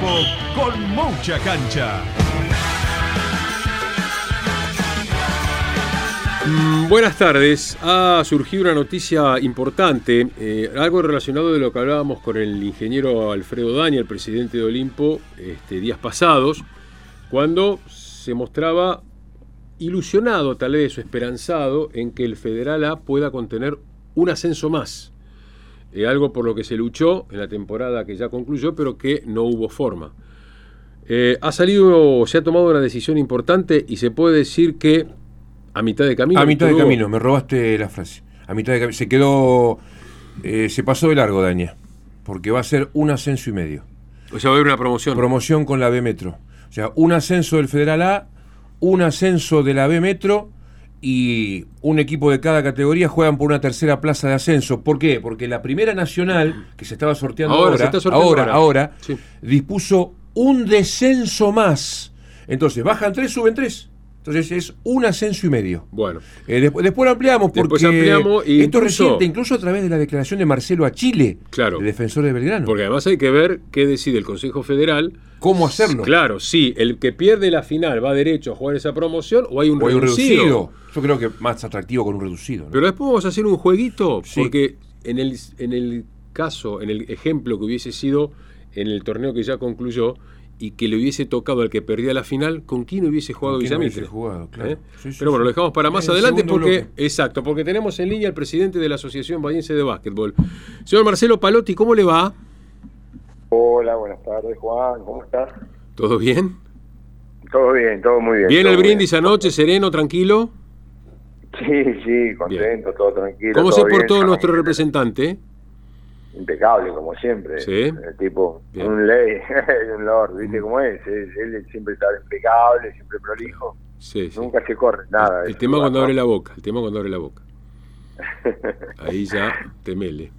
Con mucha cancha. Mm, buenas tardes. Ha surgido una noticia importante, eh, algo relacionado de lo que hablábamos con el ingeniero Alfredo Dani, el presidente de Olimpo, este, días pasados, cuando se mostraba ilusionado, tal vez, o esperanzado en que el Federal A pueda contener un ascenso más. Eh, algo por lo que se luchó en la temporada que ya concluyó, pero que no hubo forma. Eh, ha salido, se ha tomado una decisión importante y se puede decir que a mitad de camino. A mitad de camino, me robaste la frase. A mitad de camino. Se quedó. eh, se pasó de largo, Daña. Porque va a ser un ascenso y medio. O sea, va a haber una promoción. Promoción con la B Metro. O sea, un ascenso del Federal A, un ascenso de la B Metro y un equipo de cada categoría juegan por una tercera plaza de ascenso. ¿Por qué? Porque la primera nacional, que se estaba sorteando Ahora, ahora, sorteando ahora, ahora. ahora, Sí. dispuso un descenso más. Entonces, bajan tres, suben tres. Entonces es un ascenso y medio. Bueno, Eh, después, después lo ampliamos porque Después ampliamos y esto incluso- reciente, incluso a través de la declaración de Marcelo a Chile, Claro. el defensor de Belgrano. porque además hay que ver qué decide el Consejo Federal. ¿Cómo hacerlo? Claro, sí, el que pierde la final va derecho a jugar esa promoción o hay un O hay un reducido. reducido. Yo creo que más atractivo con un reducido. ¿no? Pero después vamos a hacer un jueguito, Sí. porque en el, en el caso, en el ejemplo que hubiese sido en el torneo que ya concluyó y que le hubiese tocado al que perdía la final, ¿con quién hubiese jugado ¿Con quién Villamitre? hubiese jugado? Claro. ¿Eh? Sí, sí, Pero bueno, lo dejamos para más adelante porque, bloque. exacto, porque tenemos en línea al presidente de la Asociación Bahiense de Básquetbol. Señor Marcelo Palotti, ¿cómo le va? Hola, buenas tardes, Juan. ¿Cómo estás? ¿Todo bien? Todo bien, todo muy bien. ¿Bien el brindis anoche, sereno, tranquilo? Sí, sí, contento, todo tranquilo. ¿Cómo todo se portó nuestro representante? Impecable, como siempre. Sí. El tipo, Bien. un ley, un lord, ¿viste cómo es? Él, siempre está impecable, siempre prolijo. Sí, sí. Nunca se corre, nada. El tema cuando abre la boca, el tema cuando abre la boca. Ahí ya temele.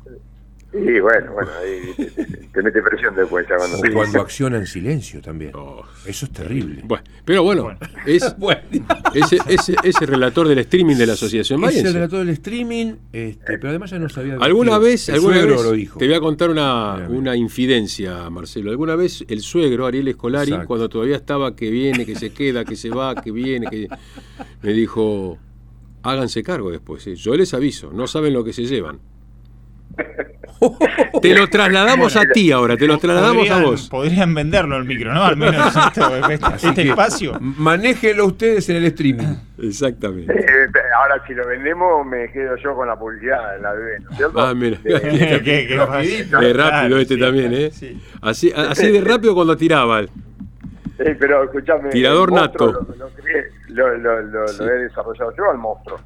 Y bueno, bueno, ahí te, te- te mete presión después ya cuando... O cuando acciona en silencio también. Oh, Eso es terrible. Bueno, pero bueno, es ese, ese, ese relator del streaming de la Asociación Es el relator del streaming, este, pero además ya no sabía. ¿Alguna vez, el alguna suegro vez lo dijo. te voy a contar una, una infidencia, Marcelo? ¿Alguna vez el suegro, Ariel Escolari, Exacto. cuando todavía estaba que viene, que se queda, que se va, que viene, que me dijo, háganse cargo después, ¿eh? yo les aviso, no saben lo que se llevan. Te lo trasladamos a ti ahora, te lo trasladamos a Podrían- vos. Podrían venderlo el micro, ¿no? Al menos esto, este, este espacio. Manéjenlo ustedes en el streaming. Exactamente. Eh, ahora, si lo vendemos, me quedo yo con la publicidad en la bebé, ¿no es cierto? Ah, mira. De- Qué- qué- qué rapidito. Rápido Claro, este sí, también, ¿eh? sí. Así, así de rápido cuando tiraba. Eh, pero escúchame. Tirador monstruo nato. Lo, lo lo- lo- lo- Sí. lo he desarrollado yo al monstruo.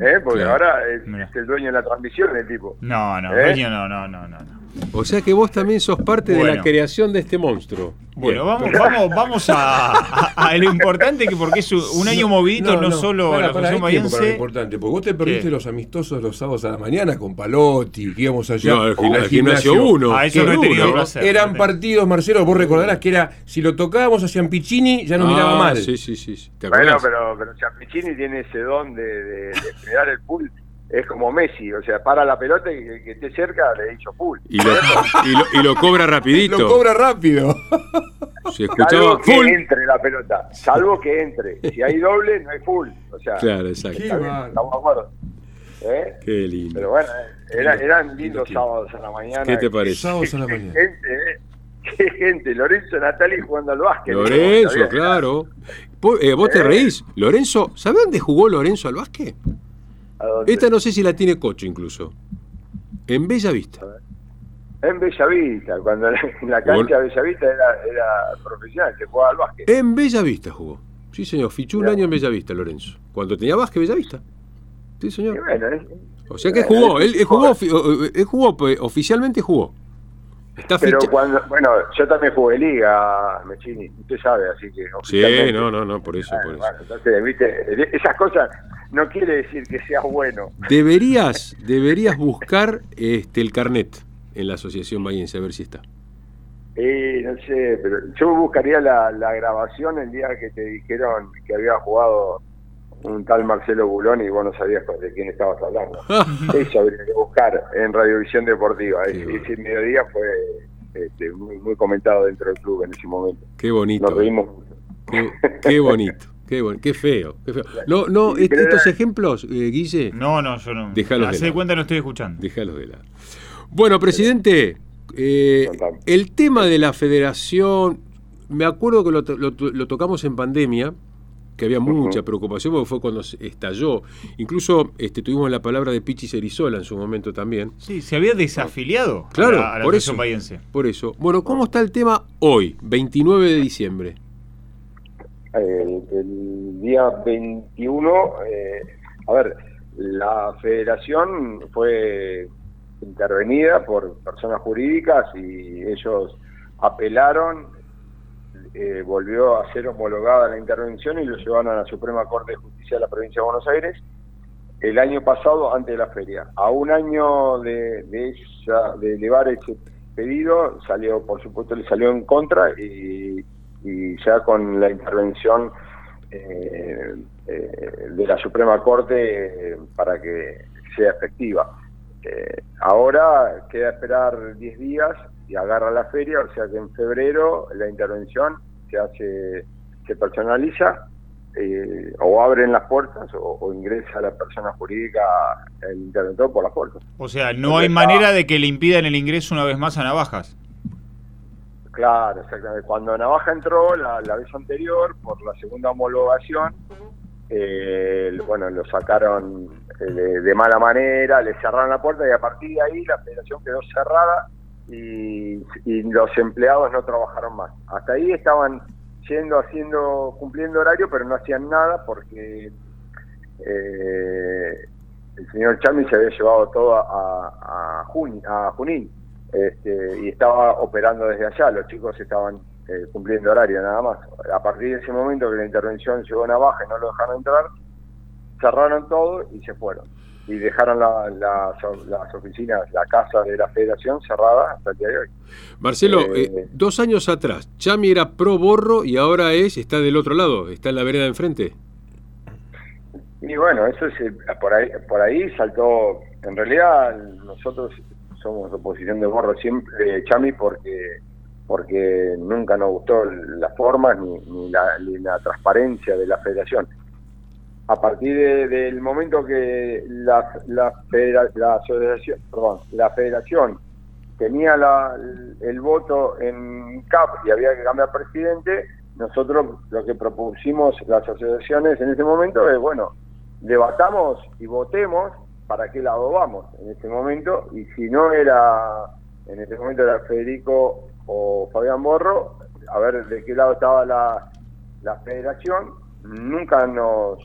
¿Eh? Porque Claro. ahora es el dueño de la transmisión, el tipo. No, no, ¿Eh? dueño, no, no, no, no. no. O sea que vos también sos parte de la Bueno. creación de este monstruo. Bueno, vamos, vamos, vamos a, a- a lo importante que porque es un año movidito, no, solo Para, la para, Asociación hay tiempo para lo importante, porque vos te perdiste ¿Qué? los amistosos los sábados a la mañana con Palotti, que íbamos allá No, al gim- al al gimnasio uno. A eso no he placer. Eran No partidos, Marcelo, vos recordarás que era, si lo tocábamos hacia Piccini, ya nos Ah, miraba mal. Sí, sí, sí. sí. ¿Te Bueno, pero, pero Chapichini tiene ese don de, de, de generar el pool. Es como Messi, o sea, para la pelota y el que esté cerca le hizo pool. Y lo, y, lo, y lo cobra rapidito. Lo cobra rápido. Se escuchaba Salvo que full. entre la pelota, salvo que entre. Si hay doble, no hay full. O sea, Claro, exacto. Qué está bien, bárbaro. estamos de acuerdo. ¿eh? Qué lindo. Pero bueno, era- eran lindos sábados a la mañana. ¿Qué te parece? Sábados a la Qué mañana. gente, ¿eh? Qué gente. Lorenzo Natali jugando al básquet. Lorenzo, claro. Eh, vos te Eh. reís. Lorenzo, ¿sabés dónde jugó Lorenzo al básquet? Esta no sé si la tiene Cocho incluso. En Bella Vista. En Bellavista, cuando en la cancha de Bellavista era, era profesional, que jugaba al básquet. En Bella Vista jugó. Sí, señor. Fichó un año en Bella Vista, Lorenzo. Cuando tenía básquet, Bella Vista. Sí, Y señor. bueno, es- O sea que bueno, jugó. Él, él jugó, eh, él jugó, pues, oficialmente jugó. Está Pero ficha- cuando, bueno, yo también jugué liga, Mechini, usted sabe, así que Sí, no, no, no, por eso, Bueno, por eso. bueno, entonces, viste, esas cosas no quiere decir que sea bueno. Deberías, deberías buscar este el carnet en la Asociación Bahiense, a ver si está. Eh, no sé, pero yo buscaría la, la grabación el día que te dijeron que había jugado un tal Marcelo Bulón y vos no sabías de quién estabas hablando. Eso habría que buscar en Radiovisión Deportiva. Ese, ese mediodía fue este, muy, muy comentado dentro del club en ese momento. Qué bonito. Nos reímos mucho. Qué, qué bonito. Qué, bon- qué feo, qué feo. No, no, est- estos ejemplos, eh, Guille, No, no, yo no. Déjalos de Hace de lado. cuenta no estoy escuchando. déjalos de lado. Bueno, presidente, eh, el tema de la federación, me acuerdo que lo, to- lo to- lo tocamos en pandemia, que había mucha preocupación porque fue cuando se estalló. Incluso este, tuvimos la palabra de Pichi Cerizola en su momento también. Sí, se había desafiliado Claro, a la, a la por eso. Por eso. Bueno, ¿cómo está el tema hoy, 29 de diciembre? El, día 21, eh, a ver, la federación fue intervenida por personas jurídicas y ellos apelaron, eh, volvió a ser homologada la intervención y lo llevaron a la Suprema Corte de Justicia de la Provincia de Buenos Aires el año pasado antes de la feria. A un año de, de, esa, de elevar ese pedido, salió, por supuesto, le salió en contra y, y ya con la intervención eh, eh, de la Suprema Corte eh, para que sea efectiva. Eh, ahora queda esperar 10 días y agarra la feria, o sea que en febrero la intervención se hace, se personaliza eh, o abren las puertas o, o ingresa la persona jurídica, el interventor por las puertas. O sea, no Porque hay está- manera de que le impidan el ingreso una vez más a Navajas. Claro, exactamente. Cuando Navaja entró la, vez anterior, por la segunda homologación, eh, bueno, lo sacaron eh, de, de mala manera, le cerraron la puerta y a partir de ahí la federación quedó cerrada y, los empleados no trabajaron más. Hasta ahí estaban yendo, haciendo, cumpliendo horario, pero no hacían nada porque eh, el señor Chami se había llevado todo a, a, Juni- a Junín este, y estaba operando desde allá, los chicos estaban eh, cumpliendo horario nada más. A partir de ese momento que la intervención llegó a Navaja y no lo dejaron entrar, cerraron todo y se fueron. Y dejaron la- las- las oficinas, la casa de la federación cerrada hasta el día de hoy. Marcelo, Eh, eh, dos años atrás, Chami era pro borro y ahora es, está del otro lado, está en la vereda de enfrente. Y bueno, eso es eh, por ahí, por ahí saltó. En realidad nosotros somos oposición de borro siempre, eh, Chami, porque porque nunca nos gustó las formas ni, ni la, transparencia de la federación. A partir de- del momento que la, la, federa- la asociación, perdón, la federación tenía la- el voto en CAP y había que cambiar presidente, nosotros lo que propusimos las asociaciones en ese momento es, bueno, debatamos y votemos para qué lado vamos en ese momento y si no era, en ese momento era Federico o Fabián Borro, a ver de qué lado estaba la, la federación, nunca nos,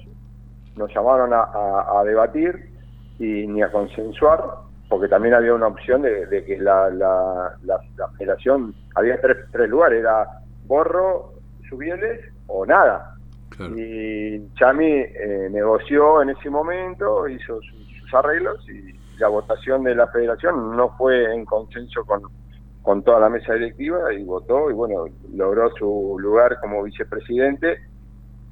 nos llamaron a, a- a debatir y ni a consensuar, porque también había una opción de, de que la, la, la- la federación, había tres, tres lugares, era Borro, Subieles o nada. Y Chami eh, negoció en ese momento, hizo sus, arreglos y la votación de la federación no fue en consenso con, con toda la mesa directiva y votó y bueno, logró su lugar como vicepresidente,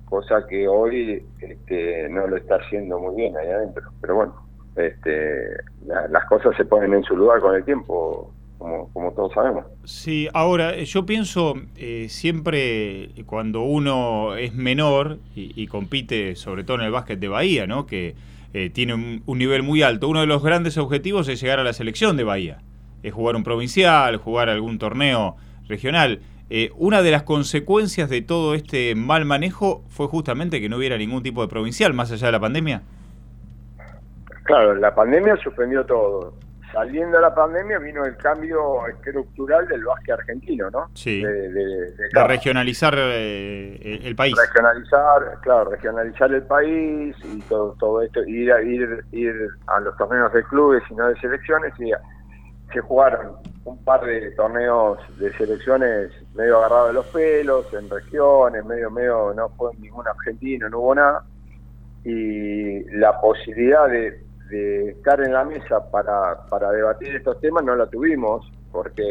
cosa que hoy este, no lo está haciendo muy bien ahí adentro. Pero bueno, este, la- las cosas se ponen en su lugar con el tiempo, como, como todos sabemos. Sí, ahora yo pienso eh, siempre cuando uno es menor y, y compite, sobre todo en el básquet de Bahía, ¿no? Que eh, tiene un, un nivel muy alto. Uno de los grandes objetivos es llegar a la selección de Bahía, es jugar un provincial, jugar algún torneo regional. Eh, una de las consecuencias de todo este mal manejo fue justamente que no hubiera ningún tipo de provincial más allá de la pandemia. Claro, la pandemia suspendió todo. Saliendo de la pandemia vino el cambio estructural del básquet argentino, ¿no? Sí. De, de- de De cada- regionalizar eh, el, el país. regionalizar, claro, regionalizar el país y todo, todo esto, ir a, ir, ir a los torneos de clubes y no de selecciones y se jugaron un par de torneos de selecciones medio agarrados de los pelos, en regiones, medio, medio, no fue ningún argentino, no hubo nada, y la posibilidad de, de estar en la mesa para, para debatir estos temas no la tuvimos, porque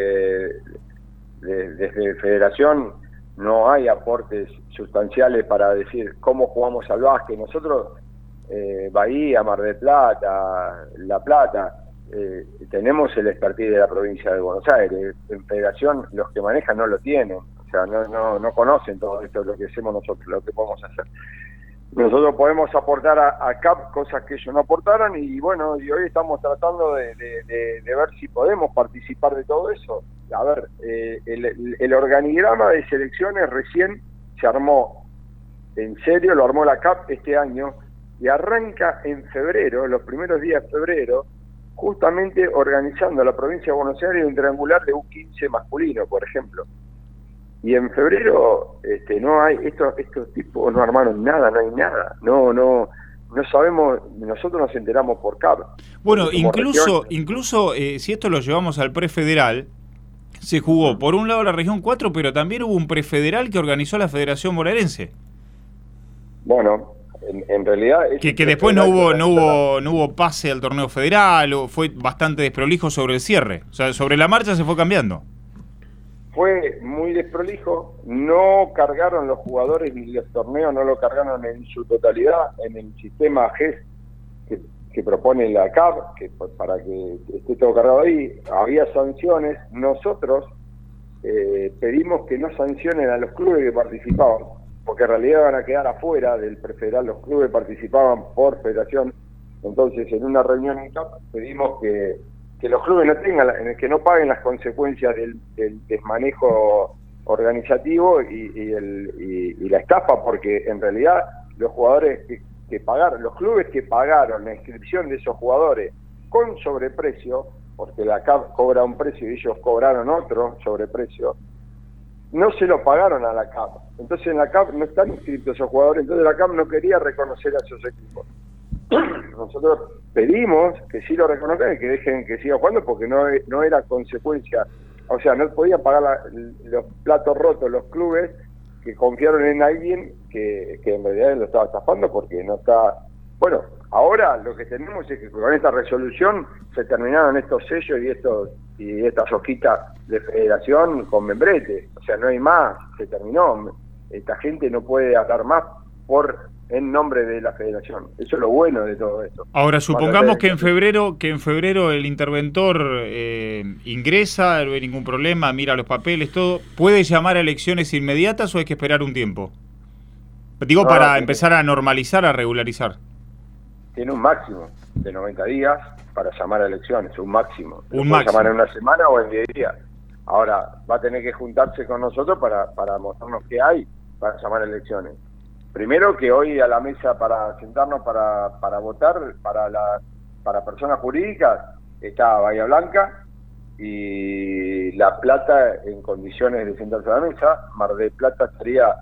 de- desde Federación no hay aportes sustanciales para decir cómo jugamos al básquet. Nosotros, eh, Bahía, Mar del Plata, La Plata, eh, tenemos el expertise de la provincia de Buenos Aires. En Federación los que manejan no lo tienen, o sea, no, no, no conocen todo esto, lo que hacemos nosotros, lo que podemos hacer. Nosotros podemos aportar a, CAP cosas que ellos no aportaron y bueno, y hoy estamos tratando de, ver si podemos participar de todo eso. A ver, eh, el, el- organigrama de selecciones recién se armó, en serio lo armó la CAP este año y arranca en febrero, los primeros días de febrero, justamente organizando la provincia de Buenos Aires un triangular de U15 masculino, por ejemplo. Y en febrero este, no hay, estos, estos tipos no armaron nada, no hay nada, no, no, no sabemos, nosotros nos enteramos por CAP. Bueno, incluso, región. incluso eh, si esto lo llevamos al prefederal, se jugó por un lado la región 4, pero también hubo un prefederal que organizó la Federación Bonaerense. Bueno, en, en realidad... Que, que después no hubo, no hubo, no hubo pase al torneo federal, o fue bastante desprolijo sobre el cierre. O sea, sobre la marcha se fue cambiando. Fue muy desprolijo, no cargaron los jugadores ni los torneos, no lo cargaron en su totalidad en el sistema GES que, propone la CAP, que pa- para que esté todo cargado ahí, había sanciones, nosotros eh, pedimos que no sancionen a los clubes que participaban, porque en realidad van a quedar afuera del prefederal, los clubes participaban por federación, entonces en una reunión en CAP pedimos que, que los clubes no tengan, que no paguen las consecuencias del, del desmanejo organizativo y, el- y- la estafa, porque en realidad los jugadores que, pagaron, los clubes que pagaron la inscripción de esos jugadores con sobreprecio, porque la CAP cobra un precio y ellos cobraron otro sobreprecio, no se lo pagaron a la CAP. Entonces en la CAP no están inscritos esos jugadores, entonces la CAP no quería reconocer a esos equipos. Nosotros pedimos que sí lo reconozcan y que dejen que siga jugando porque no, no era consecuencia, o sea, no podían pagar la- los platos rotos los clubes que confiaron en alguien que, en realidad lo estaba estafando porque no está... Bueno, ahora lo que tenemos es que con esta resolución se terminaron estos sellos y estos y estas hojitas de federación con membrete, o sea, no hay más, se terminó. Esta gente no puede hablar más por en nombre de la federación. Eso es lo bueno de todo esto. Ahora, supongamos que en febrero, que en febrero el interventor eh, ingresa, no hay ningún problema, mira los papeles, todo. ¿Puede llamar a elecciones inmediatas o hay que esperar un tiempo? Digo, No, para tiene- empezar a normalizar, a regularizar. tiene un máximo de 90 días para llamar a elecciones, un máximo. Un máximo. llamar en una semana o en 10 días. Ahora, va a tener que juntarse con nosotros para, para mostrarnos qué hay para llamar a elecciones. Primero que hoy a la mesa para sentarnos para, para votar para la para personas jurídicas está Bahía Blanca y La Plata en condiciones de sentarse a la mesa. Mar del Plata estaría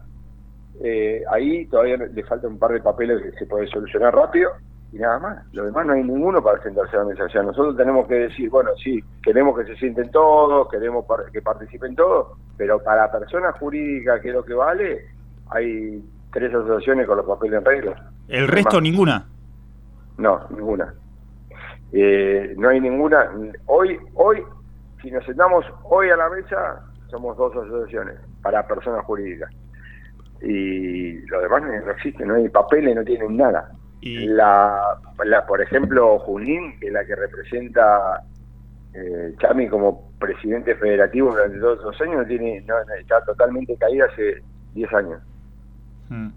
eh, ahí, todavía le falta un par de papeles que se puede solucionar rápido y nada más. Lo demás no hay ninguno para sentarse a la mesa. O sea, nosotros tenemos que decir, bueno, sí, queremos que se sienten todos, queremos que participen todos, pero para personas jurídicas, que es lo que vale, hay tres asociaciones con los papeles en regla. ¿El resto ninguna? No, ninguna. Eh, no hay ninguna. Hoy, hoy, si nos sentamos hoy a la mesa, somos dos asociaciones para personas jurídicas. Y lo demás no existe, no hay papeles, no tienen nada. La, la, por ejemplo, Junín, que es la que representa eh, Chami como presidente federativo durante todos esos años, no tiene, no, está totalmente caída hace 10 años. Mm.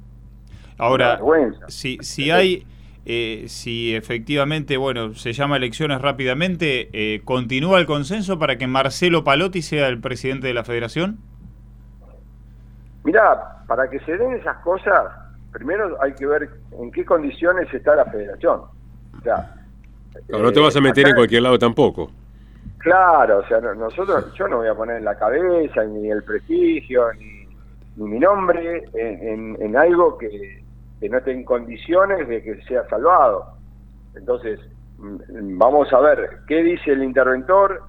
Ahora, si, si hay eh, si efectivamente, bueno, se llama elecciones rápidamente, eh, ¿continúa el consenso para que Marcelo Palotti sea el presidente de la federación? Mirá, para que se den esas cosas, primero hay que ver en qué condiciones está la federación. O sea, no te vas a eh, meter acá- en cualquier lado tampoco. Claro, o sea, no- nosotros, yo no voy a poner en la cabeza ni el prestigio ni, ni mi nombre en, en- en algo que, que no esté en condiciones de que sea salvado. Entonces, mm, vamos a ver qué dice el interventor,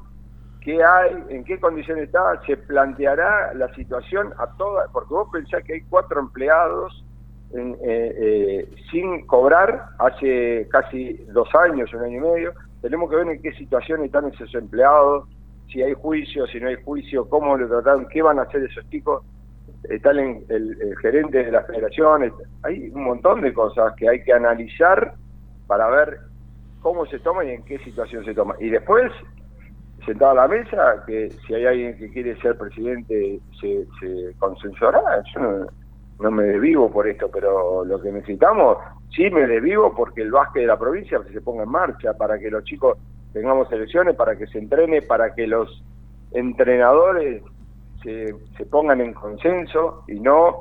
qué hay, en qué condiciones está, se planteará la situación a toda, porque vos pensás que hay cuatro empleados en- eh, eh, sin cobrar hace casi dos años, un año y medio. Tenemos que ver en qué situación están esos empleados, si hay juicio, si no hay juicio, cómo lo trataron, qué van a hacer esos chicos. Está el, el- gerente de la federación, hay un montón de cosas que hay que analizar para ver cómo se toma y en qué situación se toma. Y después, sentado a la mesa, que si hay alguien que quiere ser presidente se, se consensuará. Yo no, no me desvivo por esto, pero lo que necesitamos, sí me desvivo porque el básquet de la provincia se ponga en marcha, para que los chicos tengamos elecciones, para que se entrene, para que los entrenadores se, se pongan en consenso y no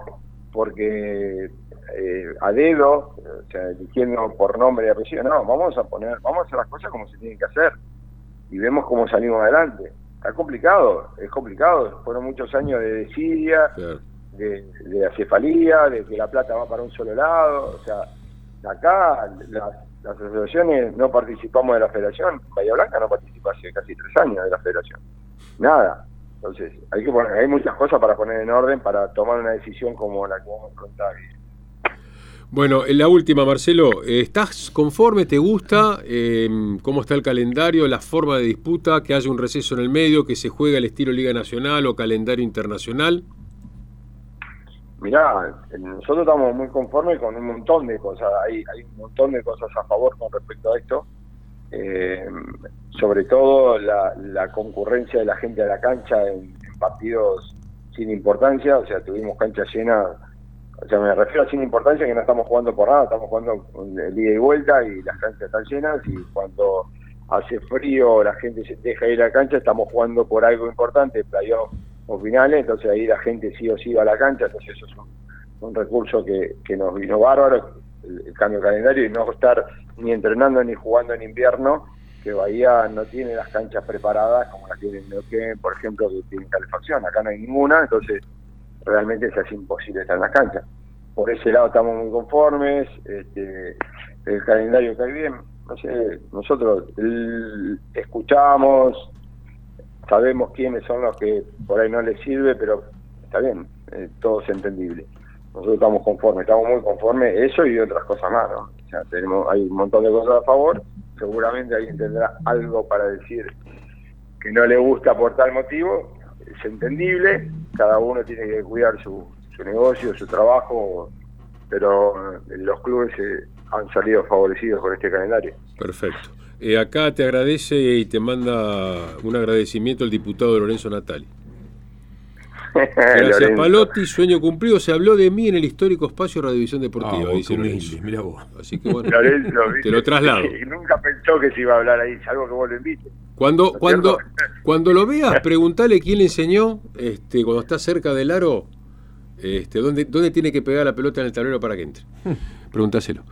porque eh, a dedo, o sea, eligiendo por nombre y apellido, no, vamos a poner, vamos a hacer las cosas como se tienen que hacer y vemos cómo salimos adelante. Está complicado, es complicado, fueron muchos años de desidia, de, de acefalía, de que la plata va para un solo lado, o sea, acá las, las asociaciones no participamos de la federación, Bahía Blanca no participa hace casi tres años de la federación, nada. Entonces, hay que poner, hay muchas cosas para poner en orden para tomar una decisión como la que vamos a afrontar. Bueno, en la última, Marcelo, eh, ¿estás conforme? ¿Te gusta? Eh, ¿Cómo está el calendario? ¿La forma de disputa? ¿Que haya un receso en el medio? ¿Que se juegue al estilo Liga Nacional o calendario internacional? Mirá, nosotros estamos muy conformes con un montón de cosas, hay, hay un montón de cosas a favor con respecto a esto, Eh, sobre todo la, la concurrencia de la gente a la cancha en, partidos sin importancia, o sea, tuvimos cancha llena, o sea, me refiero a sin importancia que no estamos jugando por nada, estamos jugando el ida y vuelta y las canchas están llenas y cuando hace frío la gente se deja ir a la cancha, estamos jugando por algo importante, playoff o finales, entonces ahí la gente sí o sí va a la cancha, entonces eso es un, un recurso que, que nos vino bárbaro, el, el cambio de calendario y no estar ni entrenando ni jugando en invierno, que Bahía no tiene las canchas preparadas como las tiene Neuquén, por ejemplo, que tienen calefacción, acá no hay ninguna, entonces realmente hace imposible estar en las canchas. Por ese lado estamos muy conformes, este, el calendario cae bien, no sé, nosotros el- escuchamos, sabemos quiénes son los que por ahí no les sirve, pero está bien, eh, todo es entendible. Nosotros estamos conformes, estamos muy conformes, eso y otras cosas más, ¿no? O sea, tenemos, hay un montón de cosas a favor, seguramente alguien tendrá algo para decir que no le gusta por tal motivo, es entendible, cada uno tiene que cuidar su, su negocio, su trabajo, pero eh, los clubes eh, han salido favorecidos con este calendario. Perfecto. Eh, acá te agradece y te manda un agradecimiento el diputado Lorenzo Natali. Gracias, Lorenzo. Palotti. Sueño cumplido. Se habló de mí en el histórico espacio Radiovisión Deportiva, Ah, dice Lorenzo. mirá vos. Así que bueno, Lorenzo, te lo traslado. Y nunca pensó que se iba a hablar ahí, salvo que vos lo invites. Cuando, ¿No es cuando, cuando lo veas, preguntale quién le enseñó, este, cuando está cerca del aro, este, dónde, dónde tiene que pegar la pelota en el tablero para que entre. Preguntáselo.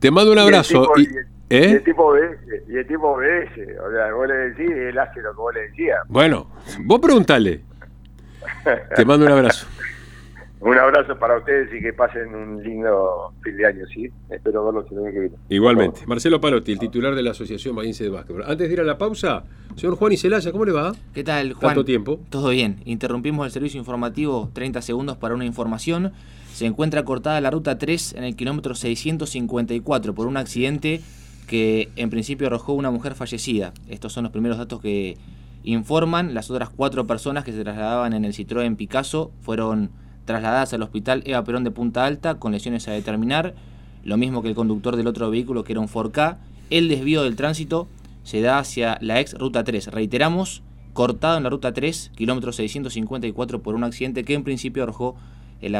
Te mando un Y el abrazo. tipo- y- y el- Y ¿eh? el tipo obedece, y el tipo obedece, o sea, vos le decís, él hace lo que vos le decías. Bueno, vos preguntale. Te mando un abrazo. Un abrazo para ustedes y que pasen un lindo fin de año, ¿sí? Espero verlos el año que viene. Igualmente. Marcelo Palotti, el titular de la Asociación Bahiense de Básquetbol. Antes de ir a la pausa, señor Juan y Celaya, ¿cómo le va? ¿Qué tal, Juan? Tanto tiempo. Todo bien. Interrumpimos el servicio informativo 30 segundos para una información. Se encuentra cortada la ruta 3 en el kilómetro 654 por un accidente que en principio arrojó una mujer fallecida. Estos son los primeros datos que informan. Las otras cuatro personas que se trasladaban en el Citroën Picasso fueron trasladadas al hospital Eva Perón de Punta Alta con lesiones a determinar. Lo mismo que el conductor del otro vehículo que era un 4K. El desvío del tránsito se da hacia la ex ruta 3. Reiteramos, cortado en la ruta 3, kilómetro 654 por un accidente que en principio arrojó el,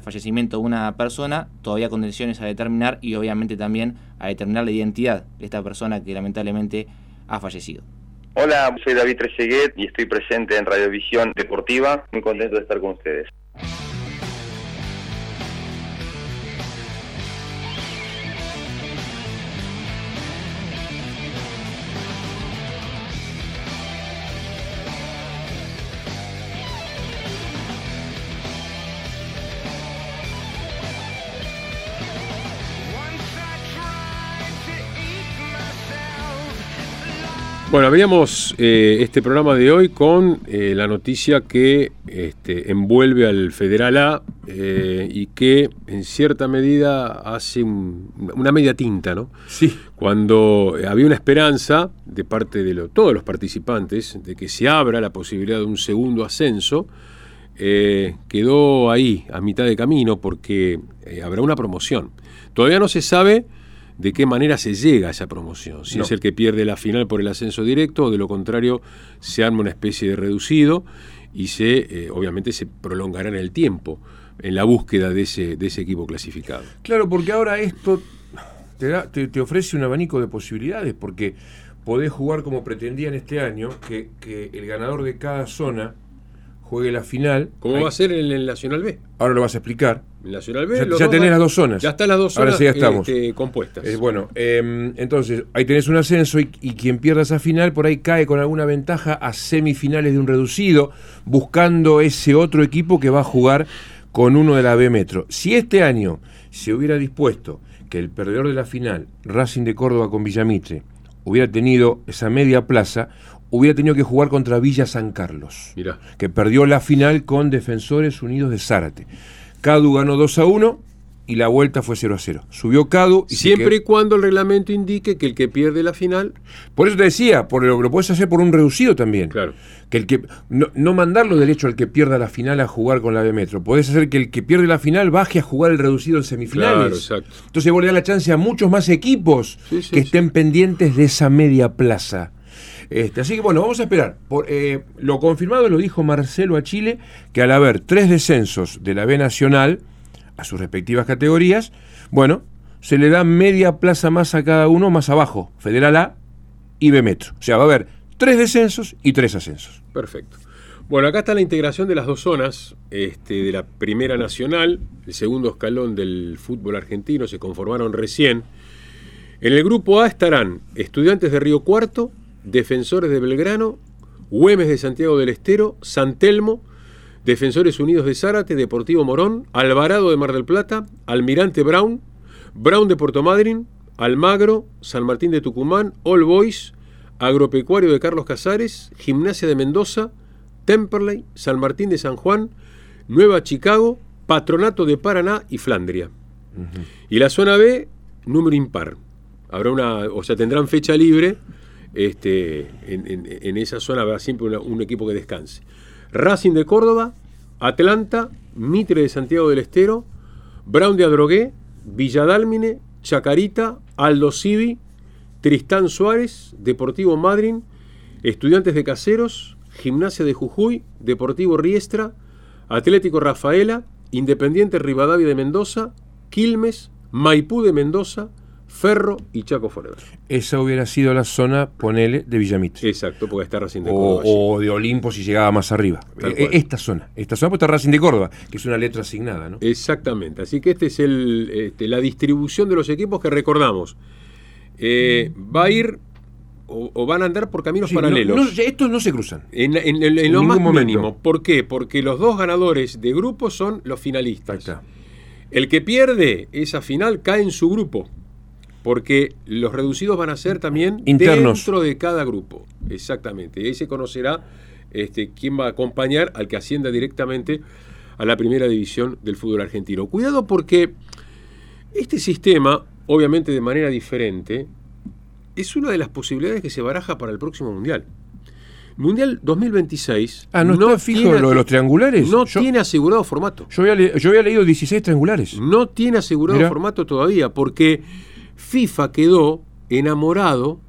fallecimiento de una persona, todavía condiciones a determinar y obviamente también a determinar la identidad de esta persona que lamentablemente ha fallecido. Hola, soy David Trezeguet y estoy presente en Radiovisión Deportiva. Muy contento de estar con ustedes. Bueno, abríamos eh, este programa de hoy con eh, la noticia que este, envuelve al Federal A eh, y que en cierta medida hace un, una media tinta, ¿no? Sí. Cuando había una esperanza de parte de lo, todos los participantes de que se abra la posibilidad de un segundo ascenso, quedó ahí, a mitad de camino, porque habrá una promoción. Todavía no se sabe de qué manera se llega a esa promoción. Si es el que pierde la final por el ascenso directo o de lo contrario se arma una especie de reducido y se eh, obviamente se prolongará en el tiempo en la búsqueda de ese, de ese equipo clasificado. Claro, porque ahora esto te, te, ofrece un abanico de posibilidades, porque podés jugar como pretendían este año, que, que el ganador de cada zona juegue la final. ¿Cómo va a ser en el Nacional B? Ahora lo vas a explicar. Nacional B. Ya, tenés las dos zonas. Ya están las dos zonas Ahora sí ya estamos. Este, compuestas. Eh, bueno, em, entonces ahí tenés un ascenso y, quien pierda esa final por ahí cae con alguna ventaja a semifinales de un reducido, buscando ese otro equipo que va a jugar con uno de la B Metro. Si este año se hubiera dispuesto que el perdedor de la final, Racing de Córdoba con Villamitre, hubiera tenido esa media plaza, hubiera tenido que jugar contra Villa San Carlos, que perdió la final con Defensores Unidos de Zárate. Cadu ganó 2 a 1 y la vuelta fue 0 a 0. Subió Cadu y siempre y cuando el reglamento indique que el que pierde la final. Por eso te decía, por lo, lo puedes hacer por un reducido también. Claro. Que el que no, no mandarlo derecho al que pierda la final a jugar con la B Metro. Podés hacer que el que pierde la final baje a jugar el reducido en semifinales. Claro, exacto. Entonces vos le das la chance a muchos más equipos que estén pendientes de esa media plaza. Este, así que bueno, vamos a esperar. Por, eh, lo confirmado lo dijo Marcelo a Chile, que al haber tres descensos de la B Nacional a sus respectivas categorías, bueno, se le da media plaza más a cada uno más abajo, Federal A y B Metro. O sea, va a haber tres descensos y tres ascensos. Perfecto. Bueno, acá está la integración de las dos zonas, este, de la primera nacional, el segundo escalón del fútbol argentino, se conformaron recién. En el grupo A estarán estudiantes de Río Cuarto, Defensores de Belgrano, Güemes de Santiago del Estero, San Telmo, Defensores Unidos de Zárate, Deportivo Morón, Alvarado de Mar del Plata, Almirante Brown, Brown de Puerto Madryn, Almagro, San Martín de Tucumán, All Boys, Agropecuario de Carlos Casares, Gimnasia de Mendoza, Temperley, San Martín de San Juan, Nueva Chicago, Patronato de Paraná y Flandria. Y la zona B, número impar. Habrá una, o sea, tendrán fecha libre este, en, esa zona va siempre un equipo que descanse. Racing de Córdoba, Atlanta, Mitre de Santiago del Estero, Brown de Adrogué, Villadálmine, Chacarita, Aldo Civi, Tristán Suárez, Deportivo Madryn, Estudiantes de Caseros, Gimnasia de Jujuy, Deportivo Riestra, Atlético Rafaela, Independiente Rivadavia de Mendoza, Quilmes, Maipú de Mendoza, Ferro y Chaco Forever. Esa hubiera sido la zona, ponele, de Villamitre. Exacto, porque está Racing de Córdoba. O, de Olimpo si llegaba más arriba. E, esta zona, esta zona pues está Racing de Córdoba, que es una letra asignada, ¿no? Exactamente, así que esta es el, este, la distribución de los equipos que recordamos. Eh, va a ir o, van a andar por caminos paralelos. estos no se cruzan. En, lo más mínimo. ¿Por qué? Porque los dos ganadores de grupo son los finalistas. El que pierde esa final cae en su grupo porque los reducidos van a ser también dentro de cada grupo. Exactamente. Y ahí se conocerá este, quién va a acompañar al que ascienda directamente a la primera división del fútbol argentino. Cuidado porque este sistema, obviamente de manera diferente, es una de las posibilidades que se baraja para el próximo Mundial. Mundial 2026. Ah, no, está fijo lo de los triangulares. No tiene asegurado formato. Yo había, yo había, leído 16 triangulares. No tiene asegurado formato todavía, porque FIFA quedó enamorado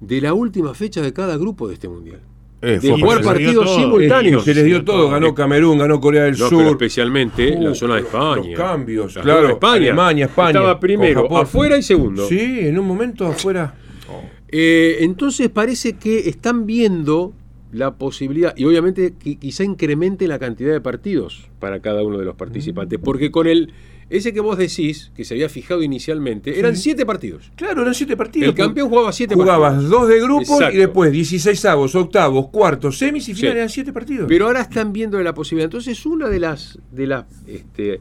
de la última fecha de cada grupo de este mundial. Eh, de jugar partidos simultáneos. Se les dio todo, ganó Camerún, ganó Corea del No, Sur. pero especialmente Uh, la zona de España. Los cambios, La claro. España. Alemania, España. Estaba primero afuera y segundo. Sí, en un momento afuera. Eh, entonces parece que están viendo la posibilidad, y obviamente que quizá incremente la cantidad de partidos para cada uno de los participantes, porque con el ese que vos decís, que se había fijado inicialmente, eran Sí. siete partidos. Claro, eran siete partidos. El campeón jugaba siete Jugabas partidos. dos de grupo Exacto. y después 16 avos, octavos, cuartos, semis y Sí. finales eran siete partidos. Pero ahora están viendo la posibilidad. Entonces, una de las, de las este,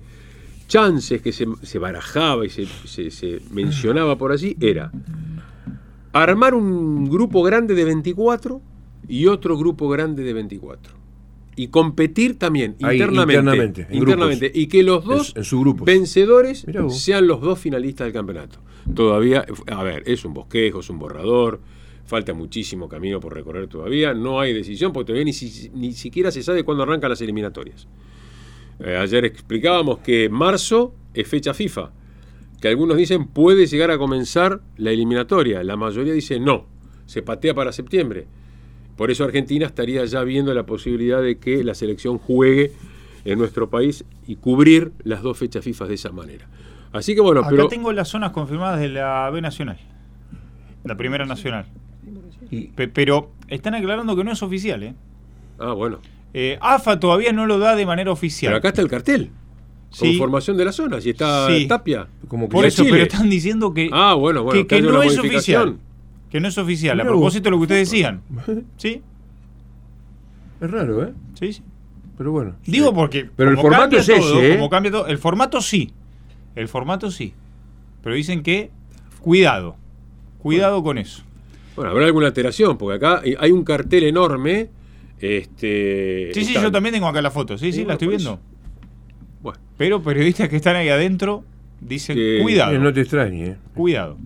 chances que se, se barajaba y se, se- se mencionaba por allí era armar un grupo grande de 24 y otro grupo grande de 24. Y competir también Ahí, internamente. internamente, en internamente, grupos. y que los dos En- en subgrupos. vencedores sean los dos finalistas del campeonato. Todavía, a ver, es un bosquejo, es un borrador, falta muchísimo camino por recorrer todavía, no hay decisión porque todavía ni, si- ni siquiera se sabe cuándo arrancan las eliminatorias. Eh, ayer explicábamos que marzo es fecha FIFA, que algunos dicen puede llegar a comenzar la eliminatoria, la mayoría dice no, se patea para septiembre. Por eso Argentina estaría ya viendo la posibilidad de que la selección juegue en nuestro país y cubrir las dos fechas FIFA de esa manera. Así que bueno, Acá pero tengo las zonas confirmadas de la B Nacional. La primera nacional. Pe- pero están aclarando que no es oficial, ¿eh? Ah, bueno. Eh, AFA todavía no lo da de manera oficial. Pero acá está el cartel. Con Sí. formación de las zonas. Y está Sí. Tapia. Por eso, pero están diciendo que, Ah, bueno, bueno. que, que no es oficial. Que no es oficial. A Mirá propósito de lo que ustedes decían. ¿Sí? Es raro, ¿eh? Sí, sí. Pero bueno. Digo porque. Pero el formato cambia es ese, todo, ¿eh? como cambia todo- el formato sí. El formato sí. Pero dicen que. Cuidado. Cuidado con eso. Bueno, habrá alguna alteración, porque acá hay un cartel enorme. Este, Sí, sí, están- yo también tengo acá la foto. Sí, sí, Sí, la estoy por viendo. Bueno. Pero periodistas que están ahí adentro dicen: Que- cuidado. Eh, no te extrañe, ¿eh? Cuidado.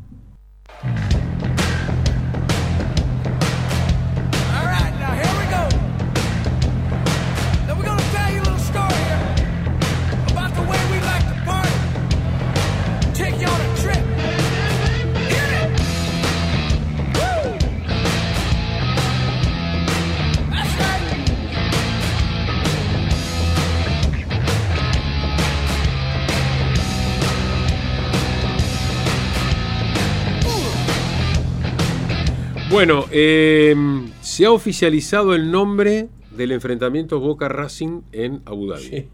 Bueno, eh, se ha oficializado el nombre del enfrentamiento Boca Racing en Abu Dhabi.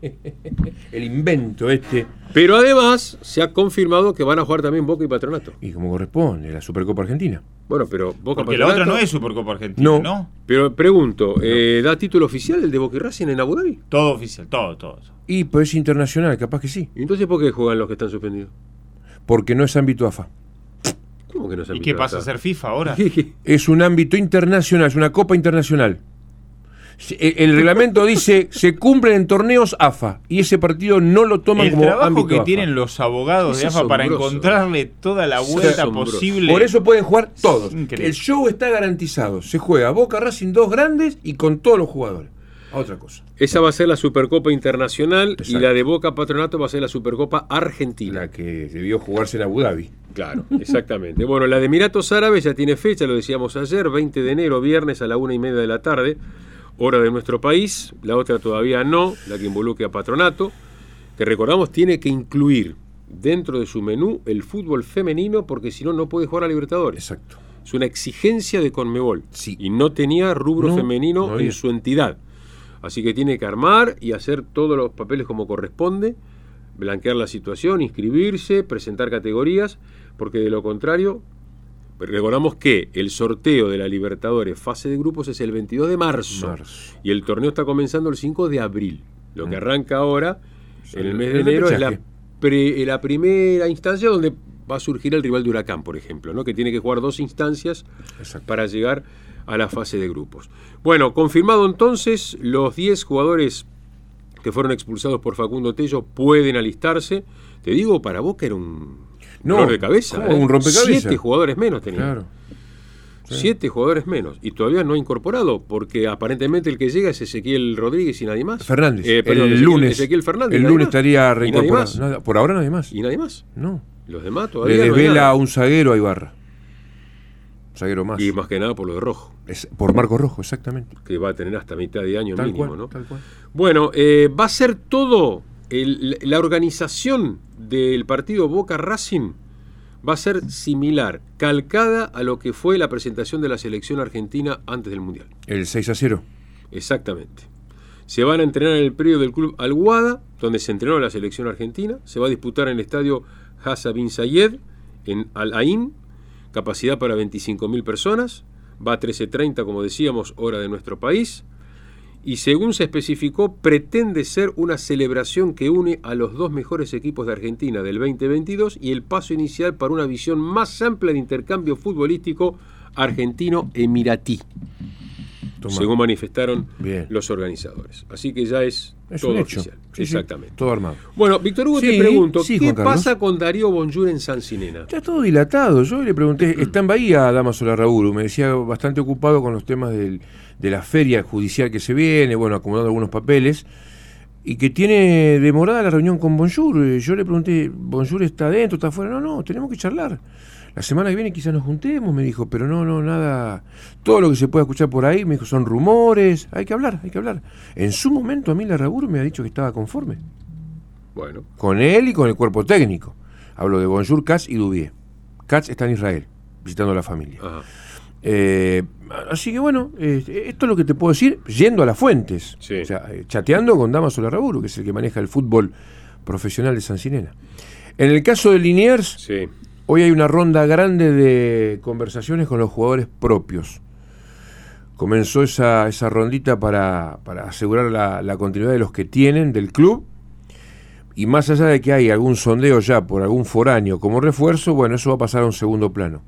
El invento este. Pero además se ha confirmado que van a jugar también Boca y Patronato. Y como corresponde, la Supercopa Argentina. Bueno, pero Boca Porque la Patronato. otra no es Supercopa Argentina, No. ¿no? Pero pregunto, eh, ¿da título oficial el de Boca y Racing en Abu Dhabi? Todo oficial, todo, todo. Y pues es internacional, capaz que sí. ¿Y entonces por qué juegan los que están suspendidos? Porque no es ámbito AFA. ¿Cómo que no se ¿Y qué pasa a ser FIFA ahora? Es un ámbito internacional, es una copa internacional. E- El reglamento dice se cumplen en torneos AFA y ese partido no lo toman El como trabajo ámbito que AFA. tienen los abogados Es de AFA para encontrarle toda la vuelta posible. Por eso pueden jugar todos. El show está garantizado. Se juega Boca Racing dos grandes y con todos los jugadores. Otra cosa. Esa va a ser la Supercopa Internacional y la de Boca Patronato va a ser la Supercopa Argentina. La que debió jugarse en Abu Dhabi. Claro, exactamente. bueno, la de Emiratos Árabes ya tiene fecha, lo decíamos ayer, 20 de enero, viernes a la una y media de la tarde, hora de nuestro país. La otra todavía no, la que involucre a Patronato, que recordamos tiene que incluir dentro de su menú el fútbol femenino, porque si no, no puede jugar a Libertadores. Exacto. Es una exigencia de Conmebol. Sí. Y no tenía rubro No, femenino no en su entidad. Así que tiene que armar y hacer todos los papeles como corresponde, blanquear la situación, inscribirse, presentar categorías, porque de lo contrario, recordamos que el sorteo de la Libertadores fase de grupos es el 22 de marzo, Marzo. y el torneo está comenzando el 5 de abril. Lo que Mm. arranca ahora, en el mes de el enero, es la, pre- la primera instancia donde va a surgir el rival de Huracán, por ejemplo, ¿no? que tiene que jugar dos instancias Exacto. para llegar a la fase de grupos. Bueno, confirmado entonces, los 10 jugadores que fueron expulsados por Facundo Tello pueden alistarse. Te digo, para Boca era un No, de cabeza. ¿cómo? ¿eh? Un rompecabezas. Siete jugadores menos tenía. Claro. Siete jugadores menos. Y todavía no ha incorporado, porque aparentemente el que llega es Ezequiel Rodríguez y nadie más. Fernández. Eh, perdón, el Ezequiel- lunes. Ezequiel Fernández. El lunes más. estaría reincorporado. Nada, por ahora nadie más. Y nadie más. No. Los demás Le todavía no hay desvela nada. a un zaguero a Ibarra. Zaguero más. Y más que nada por lo de Rojo. Es, por Marco Rojo, exactamente. Que va a tener hasta mitad de año Tal mínimo, cual, ¿no? tal cual. Bueno, eh, va a ser todo, el- la organización del partido Boca Racing va a ser similar, calcada a lo que fue la presentación de la selección argentina antes del Mundial. El 6 a 0. Exactamente. Se van a entrenar en el predio del club Alguada, donde se entrenó la selección argentina. Se va a disputar en el estadio Hassa bin Zayed, en Al Ain, capacidad para 25.000 personas. Va a 13.30, como decíamos, hora de nuestro país. Y según se especificó, pretende ser una celebración que une a los dos mejores equipos de Argentina del 2022 y el paso inicial para una visión más amplia de intercambio futbolístico argentino-emiratí Toma. según manifestaron Bien. los organizadores. Así que ya es, Es todo oficial. Sí, sí, Exactamente. todo armado. Bueno, Víctor Hugo, Sí, te pregunto, ¿qué pasa con Darío Bonjour en San Sinena? Está todo dilatado. Yo le pregunté, está en Bahía Damaso Larrauru, me decía bastante ocupado con los temas del- de la feria judicial que se viene, bueno, acomodando algunos papeles, y que tiene demorada la reunión con Bonjour. Eh, Yo le pregunté, ¿Bonjour está adentro, está afuera? No, no, tenemos que charlar. La semana que viene quizás nos juntemos, me dijo, pero no, no, nada. Todo lo que se pueda escuchar por ahí, me dijo, son rumores, hay que hablar, hay que hablar. En su momento a mí Larrauru me ha dicho que estaba conforme. Bueno, Con él y con el cuerpo técnico. Hablo de Bonjour, Katz y Dubié. Katz está en Israel, visitando a la familia. ajá. Eh, así que bueno, eh, esto es lo que te puedo decir yendo a las fuentes. Sí. O sea, eh, chateando con Damaso Larraburu, que es el que maneja el fútbol profesional de San Sinena. En el caso de Liniers, sí. Hoy hay una ronda grande de conversaciones con los jugadores propios. Comenzó esa, esa rondita para, para asegurar la, la continuidad de los que tienen del club. Y más allá de que hay algún sondeo ya por algún foráneo como refuerzo, bueno, eso va a pasar a un segundo plano.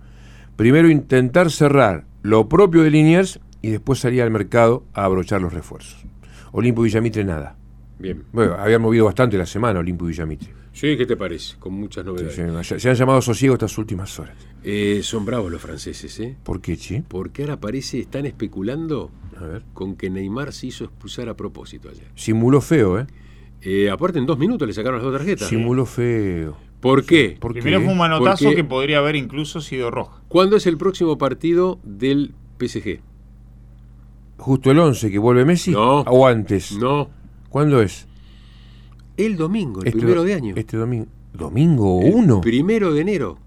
Primero intentar cerrar lo propio de Liniers y después salir al mercado a abrochar los refuerzos. Olimpo Villamitre nada. Bien. Bueno, habían movido bastante la semana Olimpo Villamitre. Sí, ¿qué te parece? Con muchas novedades. Se, se han llamado sosiego estas últimas horas. Eh, son bravos los franceses, ¿eh? ¿Por qué, Chi? Porque ahora parece, están especulando A ver. con que Neymar se hizo expulsar a propósito ayer. Simuló feo, ¿eh? Eh, aparte, en dos minutos le sacaron las dos tarjetas. Simuló feo. ¿Por qué? ¿Por Primero qué? fue un manotazo Porque- que podría haber incluso sido roja. ¿Cuándo es el próximo partido del PSG? Justo el 11 que vuelve Messi. No. O antes. No, ¿Cuándo es? El domingo, el Este primero do- de año. Este domingo. ¿Domingo El 1? Primero de enero.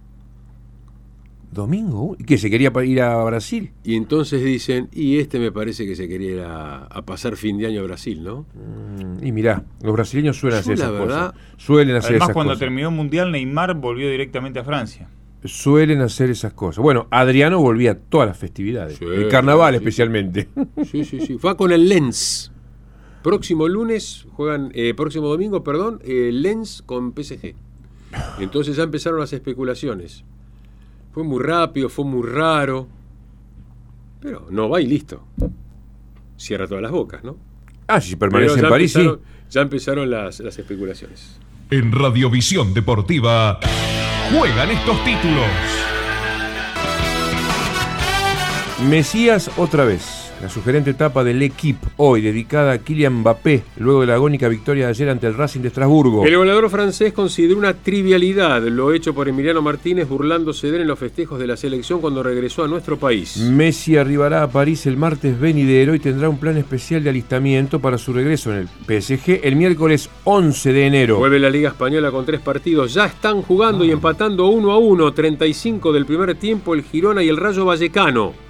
¿Domingo 1? ¿Y qué? ¿Se quería ir a Brasil? Y entonces dicen, y este me parece que se quería ir a, a pasar fin de año a Brasil, ¿no? Mm, Y mirá, los brasileños suelen Yo, hacer esas verdad- cosas. Suelen hacer Además, esas cuando cosas. terminó el Mundial, Neymar volvió directamente a Francia. Suelen hacer esas cosas. Bueno, Adriano volvía a todas las festividades. Sí, el carnaval sí. especialmente. Sí, sí, sí. Fue con el Lens. Próximo lunes juegan, eh, próximo domingo, perdón, eh, Lens con PSG. Entonces ya empezaron las especulaciones. Fue muy rápido, fue muy raro. Pero no va y listo. Cierra todas las bocas, ¿no? ah, si permanece en París, sí. Ya empezaron las, las especulaciones. En Radiovisión Deportiva juegan estos títulos. Mesías otra vez. La sugerente etapa del equipo hoy dedicada a Kylian Mbappé luego de la agónica victoria de ayer ante el Racing de Estrasburgo. El goleador francés consideró una trivialidad lo hecho por Emiliano Martínez burlándose de él en los festejos de la selección cuando regresó a nuestro país. Messi arribará a París el martes venidero y tendrá un plan especial de alistamiento para su regreso en el PSG el miércoles 11 de enero. Vuelve la Liga Española con tres partidos. Ya están jugando y empatando uno a uno. 35 del primer tiempo el Girona y el Rayo Vallecano.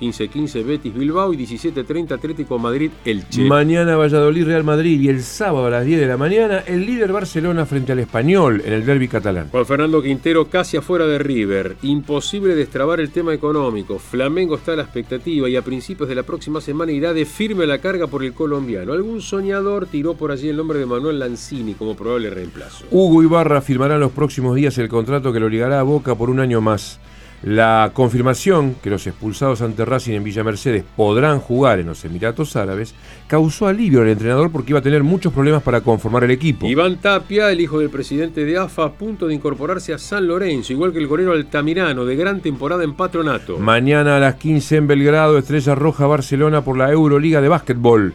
15-15 Betis Bilbao y 17-30 Atlético Madrid Elche. Mañana Valladolid Real Madrid y el sábado a las 10 de la mañana el líder Barcelona frente al Español en el derby catalán. Juan Fernando Quintero casi afuera de River. Imposible destrabar el tema económico. Flamengo está a la expectativa y a principios de la próxima semana irá de firme a la carga por el colombiano. Algún soñador tiró por allí el nombre de Manuel Lanzini como probable reemplazo. Hugo Ibarra firmará en los próximos días el contrato que lo ligará a Boca por un año más. La confirmación que los expulsados ante Racing en Villa Mercedes podrán jugar en los Emiratos Árabes causó alivio al entrenador porque iba a tener muchos problemas para conformar el equipo. Iván Tapia, el hijo del presidente de AFA, a punto de incorporarse a San Lorenzo, igual que el golero Altamirano, de gran temporada en Patronato. Mañana a las 15 en Belgrado, Estrella Roja Barcelona por la Euroliga de Básquetbol.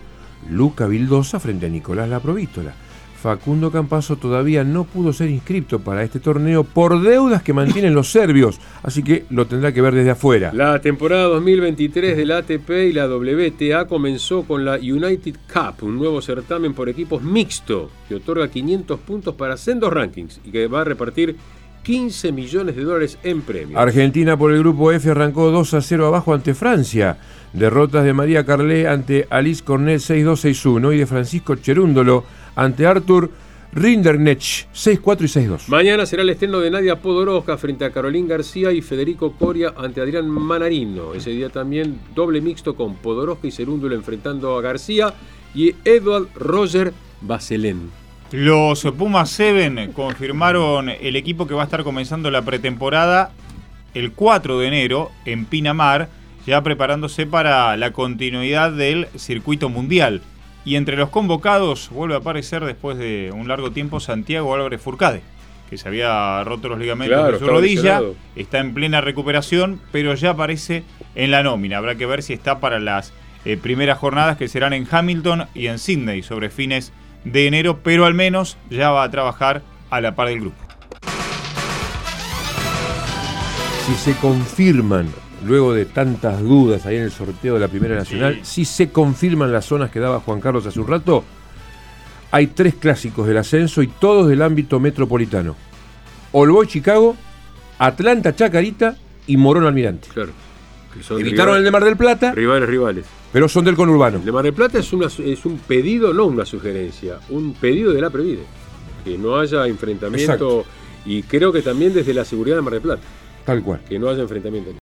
Luca Vildosa frente a Nicolás Laprovítola. Facundo Campazo todavía no pudo ser inscripto para este torneo por deudas que mantienen los serbios, así que lo tendrá que ver desde afuera. La temporada 2023 del ATP y la WTA comenzó con la United Cup, un nuevo certamen por equipos mixto que otorga 500 puntos para sendos rankings y que va a repartir 15 millones de dólares en premios. Argentina por el grupo F arrancó 2 a 0 abajo ante Francia. Derrotas de María Carlé ante Alice Cornet 6-2-6-1 y de Francisco Cherúndolo ante Artur Rindernech 6-4 y 6-2. Mañana será el estreno de Nadia Podoroska frente a Carolín García y Federico Coria ante Adrián Manarino. Ese día también doble mixto con Podoroska y Cerúndolo enfrentando a García y Edward Roger Baselén. Los Pumas 7 confirmaron el equipo que va a estar comenzando la pretemporada el 4 de enero en Pinamar, ya preparándose para la continuidad del circuito mundial. Y entre los convocados vuelve a aparecer después de un largo tiempo Santiago Álvarez Furcade, que se había roto los ligamentos Claro, de su rodilla, lesionado. está en plena recuperación, pero ya aparece en la nómina. Habrá que ver si está para las eh, primeras jornadas que serán en Hamilton y en Sydney sobre fines de enero, pero al menos ya va a trabajar a la par del grupo. Si se confirman, luego de tantas dudas ahí en el sorteo de la Primera Nacional, si se confirman las zonas que daba Juan Carlos hace un rato, hay tres clásicos del ascenso y todos del ámbito metropolitano. Olboy Chicago, Atlanta Chacarita y Morón Almirante. Claro. Evitaron el de Mar del Plata, Rivales, rivales. pero son del conurbano. El de Mar del Plata es, una, es un pedido, no una sugerencia, un pedido de la Previde. Que no haya enfrentamiento Exacto. y creo que también desde la seguridad de Mar del Plata, Tal cual. que no haya enfrentamiento.